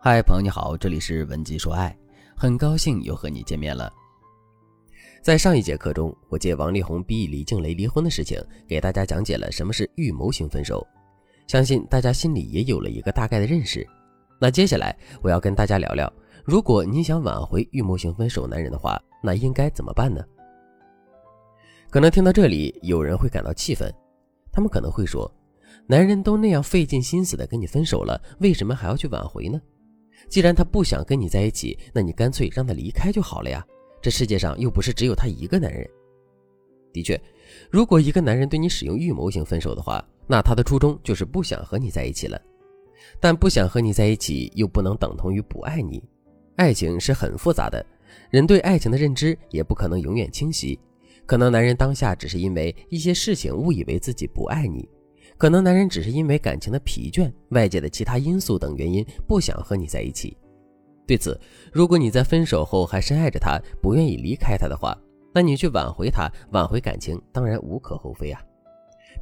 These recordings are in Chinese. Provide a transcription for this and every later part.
嗨，朋友你好，这里是文姬说爱，很高兴又和你见面了。在上一节课中，我借王力宏逼李静蕾离婚的事情，给大家讲解了什么是预谋型分手，相信大家心里也有了一个大概的认识。那接下来我要跟大家聊聊，如果你想挽回预谋型分手男人的话，那应该怎么办呢？可能听到这里，有人会感到气愤，他们可能会说，男人都那样费尽心思的跟你分手了，为什么还要去挽回呢？既然他不想跟你在一起，那你干脆让他离开就好了呀。这世界上又不是只有他一个男人。的确，如果一个男人对你使用预谋型分手的话，那他的初衷就是不想和你在一起了。但不想和你在一起，又不能等同于不爱你。爱情是很复杂的，人对爱情的认知也不可能永远清晰。可能男人当下只是因为一些事情误以为自己不爱你。可能男人只是因为感情的疲倦、外界的其他因素等原因不想和你在一起。对此，如果你在分手后还深爱着他，不愿意离开他的话，那你去挽回他、挽回感情，当然无可厚非啊。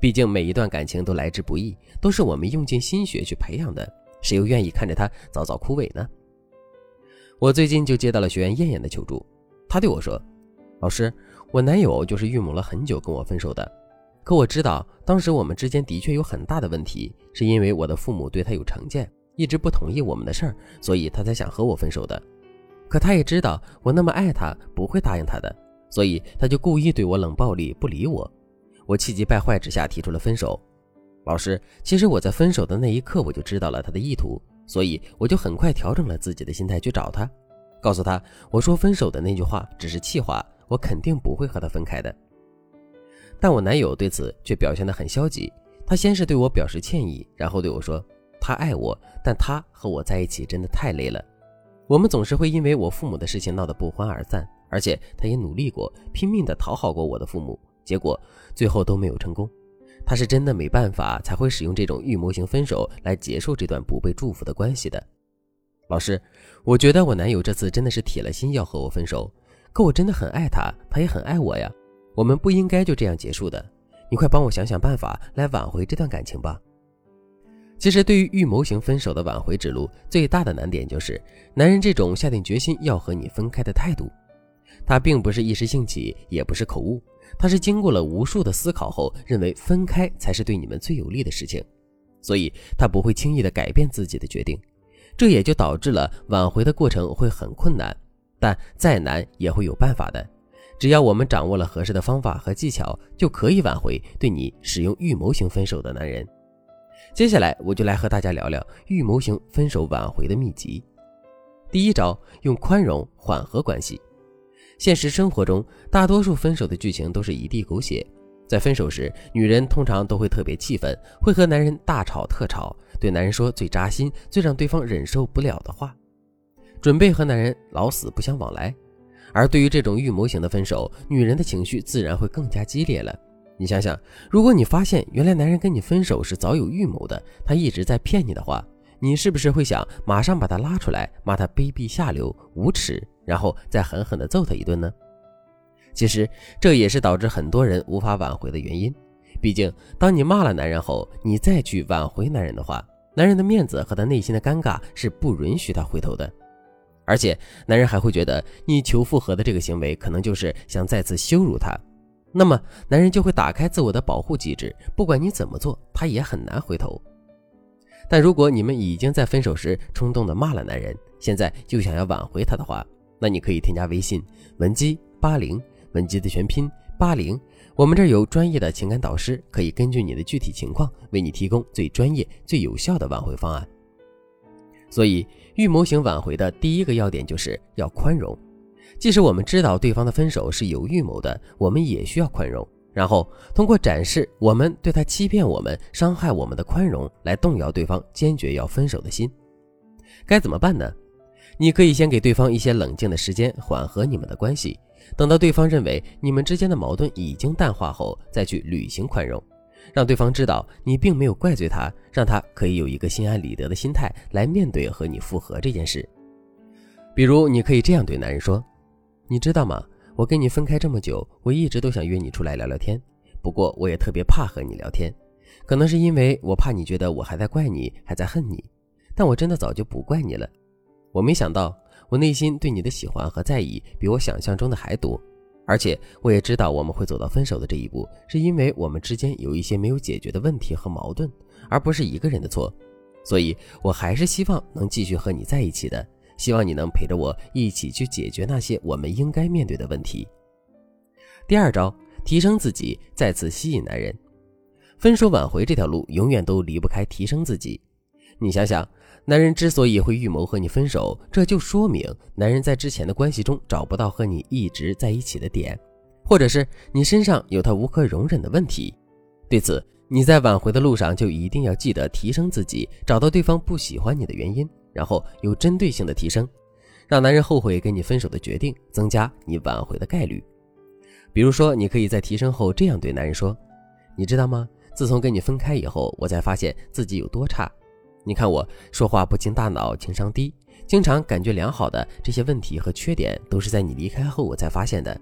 毕竟每一段感情都来之不易，都是我们用尽心血去培养的，谁又愿意看着他早早枯萎呢？我最近就接到了学员燕燕的求助，她对我说：“老师，我男友就是预谋了很久跟我分手的。”可我知道，当时我们之间的确有很大的问题，是因为我的父母对他有成见，一直不同意我们的事儿，所以他才想和我分手的。可他也知道我那么爱他，不会答应他的，所以他就故意对我冷暴力，不理我。我气急败坏之下提出了分手。老师，其实我在分手的那一刻我就知道了他的意图，所以我就很快调整了自己的心态去找他，告诉他我说分手的那句话只是气话，我肯定不会和他分开的。但我男友对此却表现得很消极。他先是对我表示歉意，然后对我说：“他爱我，但他和我在一起真的太累了。我们总是会因为我父母的事情闹得不欢而散，而且他也努力过，拼命地讨好过我的父母，结果最后都没有成功。他是真的没办法才会使用这种预谋型分手来结束这段不被祝福的关系的。”老师，我觉得我男友这次真的是铁了心要和我分手，可我真的很爱他，他也很爱我呀。我们不应该就这样结束的，你快帮我想想办法来挽回这段感情吧。其实，对于预谋型分手的挽回之路，最大的难点就是男人这种下定决心要和你分开的态度。他并不是一时兴起，也不是口误，他是经过了无数的思考后，认为分开才是对你们最有利的事情，所以他不会轻易的改变自己的决定。这也就导致了挽回的过程会很困难，但再难也会有办法的。只要我们掌握了合适的方法和技巧，就可以挽回对你使用预谋型分手的男人。接下来，我就来和大家聊聊预谋型分手挽回的秘籍。第一招，用宽容缓和关系。现实生活中，大多数分手的剧情都是一地狗血。在分手时，女人通常都会特别气愤，会和男人大吵特吵，对男人说最扎心、最让对方忍受不了的话，准备和男人老死不相往来。而对于这种预谋型的分手，女人的情绪自然会更加激烈了。你想想，如果你发现原来男人跟你分手是早有预谋的，他一直在骗你的话，你是不是会想马上把他拉出来，骂他卑鄙下流、无耻，然后再狠狠地揍他一顿呢？其实这也是导致很多人无法挽回的原因。毕竟，当你骂了男人后，你再去挽回男人的话，男人的面子和他内心的尴尬是不允许他回头的。而且，男人还会觉得你求复合的这个行为可能就是想再次羞辱他，那么男人就会打开自我的保护机制，不管你怎么做，他也很难回头。但如果你们已经在分手时冲动的骂了男人，现在就想要挽回他的话，那你可以添加微信文姬八零，文姬的全拼八零，我们这儿有专业的情感导师，可以根据你的具体情况为你提供最专业、最有效的挽回方案。所以，预谋型挽回的第一个要点就是要宽容。即使我们知道对方的分手是有预谋的，我们也需要宽容。然后通过展示我们对他欺骗我们、伤害我们的宽容，来动摇对方坚决要分手的心。该怎么办呢？你可以先给对方一些冷静的时间，缓和你们的关系。等到对方认为你们之间的矛盾已经淡化后，再去履行宽容。让对方知道你并没有怪罪他，让他可以有一个心安理得的心态来面对和你复合这件事。比如，你可以这样对男人说：“你知道吗？我跟你分开这么久，我一直都想约你出来聊聊天。不过，我也特别怕和你聊天，可能是因为我怕你觉得我还在怪你，还在恨你。但我真的早就不怪你了。我没想到我内心对你的喜欢和在意比我想象中的还多，而且我也知道我们会走到分手的这一步，是因为我们之间有一些没有解决的问题和矛盾，而不是一个人的错。所以，我还是希望能继续和你在一起的，希望你能陪着我一起去解决那些我们应该面对的问题。第二招，提升自己，再次吸引男人。分手挽回这条路，永远都离不开提升自己。你想想，男人之所以会预谋和你分手，这就说明男人在之前的关系中找不到和你一直在一起的点，或者是你身上有他无可容忍的问题。对此，你在挽回的路上就一定要记得提升自己，找到对方不喜欢你的原因，然后有针对性的提升，让男人后悔跟你分手的决定，增加你挽回的概率。比如说，你可以在提升后这样对男人说：“你知道吗？自从跟你分开以后，我才发现自己有多差。你看我说话不经大脑，情商低，经常感觉良好的这些问题和缺点，都是在你离开后我才发现的。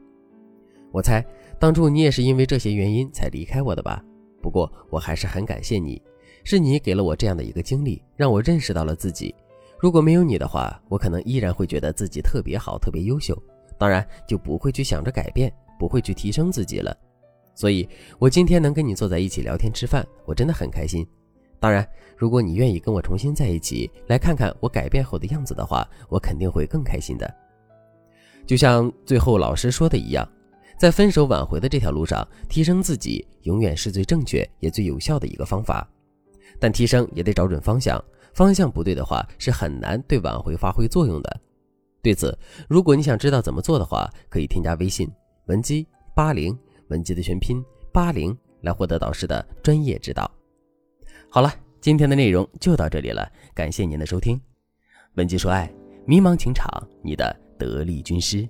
我猜当初你也是因为这些原因才离开我的吧？”不过我还是很感谢你，是你给了我这样的一个经历，让我认识到了自己。如果没有你的话，我可能依然会觉得自己特别好、特别优秀，当然就不会去想着改变，不会去提升自己了。所以，我今天能跟你坐在一起聊天吃饭，我真的很开心。当然，如果你愿意跟我重新在一起，来看看我改变后的样子的话，我肯定会更开心的。就像最后老师说的一样。在分手挽回的这条路上，提升自己永远是最正确也最有效的一个方法。但提升也得找准方向，方向不对的话，是很难对挽回发挥作用的。对此，如果你想知道怎么做的话，可以添加微信文姬八零，文姬的全拼八零，来获得导师的专业指导。好了，今天的内容就到这里了，感谢您的收听。文姬说爱，迷茫情场，你的得力军师。